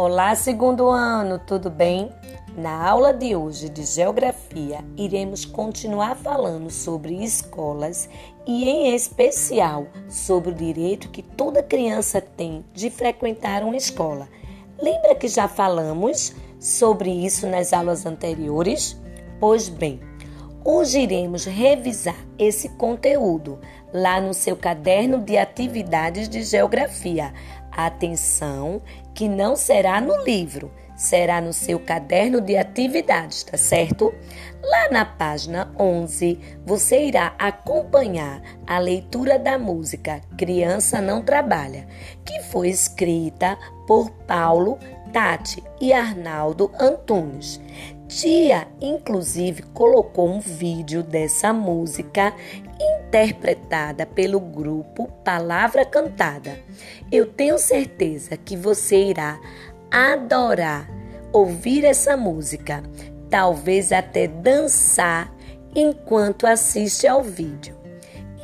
Olá, segundo ano, tudo bem? Na aula de hoje de Geografia, iremos continuar falando sobre escolas e, em especial, sobre o direito que toda criança tem de frequentar uma escola. Lembra que já falamos sobre isso nas aulas anteriores? Pois bem, hoje iremos revisar esse conteúdo lá no seu caderno de atividades de geografia. Atenção, que não será no livro, será no seu caderno de atividades, tá certo? Lá na página 11, você irá acompanhar a leitura da música Criança Não Trabalha, que foi escrita por Paulo, Tati e Arnaldo Antunes. Tia, inclusive, colocou um vídeo dessa música interpretada pelo grupo Palavra Cantada. Eu tenho certeza que você irá adorar ouvir essa música, talvez até dançar enquanto assiste ao vídeo.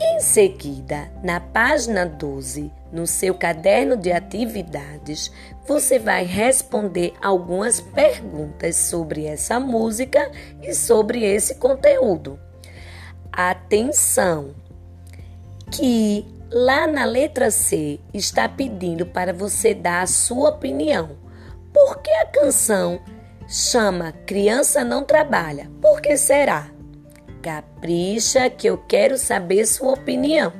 Em seguida, na página 12, no seu caderno de atividades, você vai responder algumas perguntas sobre essa música e sobre esse conteúdo. Atenção! Que lá na letra C está pedindo para você dar a sua opinião. Por que a canção chama Criança Não Trabalha? Por que será? Capricha que eu quero saber sua opinião.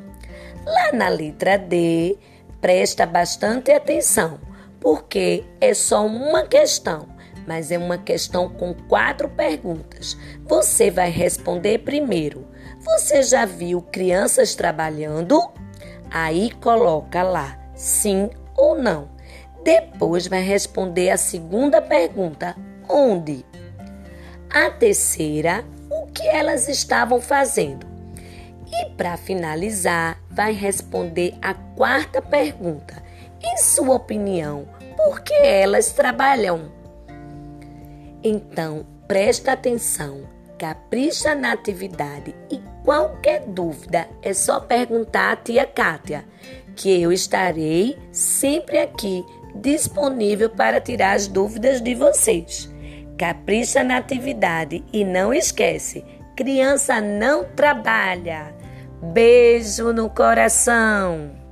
Lá na letra D, presta bastante atenção, porque é só uma questão mas é uma questão com quatro perguntas. Você vai responder primeiro. Você já viu crianças trabalhando? Aí coloca lá sim ou não. Depois vai responder a segunda pergunta: onde? A terceira, que elas estavam fazendo? E para finalizar, vai responder a quarta pergunta: em sua opinião, por que elas trabalham? Então, presta atenção, capricha na atividade e qualquer dúvida é só perguntar à tia Kátia, que eu estarei sempre aqui disponível para tirar as dúvidas de vocês. Capricha na atividade e não esquece, criança não trabalha. Beijo no coração.